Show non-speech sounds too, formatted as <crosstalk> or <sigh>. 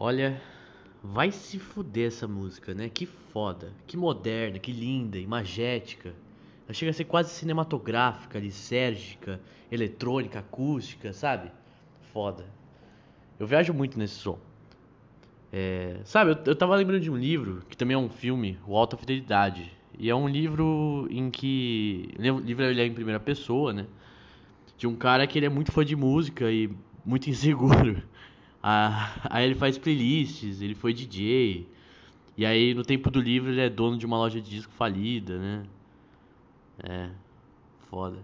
Olha, vai se fuder essa música, né? Que foda, que moderna, que linda, imagética. Ela chega a ser quase cinematográfica, lisérgica, eletrônica, acústica, sabe? Foda. Eu viajo muito nesse som. É, sabe, eu, eu tava lembrando de um livro, que também é um filme, O Alta Fidelidade. E é um livro em que. O livro ele é em primeira pessoa, né? De um cara que ele é muito fã de música e muito <laughs> inseguro. Ah, aí ele faz playlists, ele foi DJ. E aí no tempo do livro ele é dono de uma loja de disco falida, né? É, foda.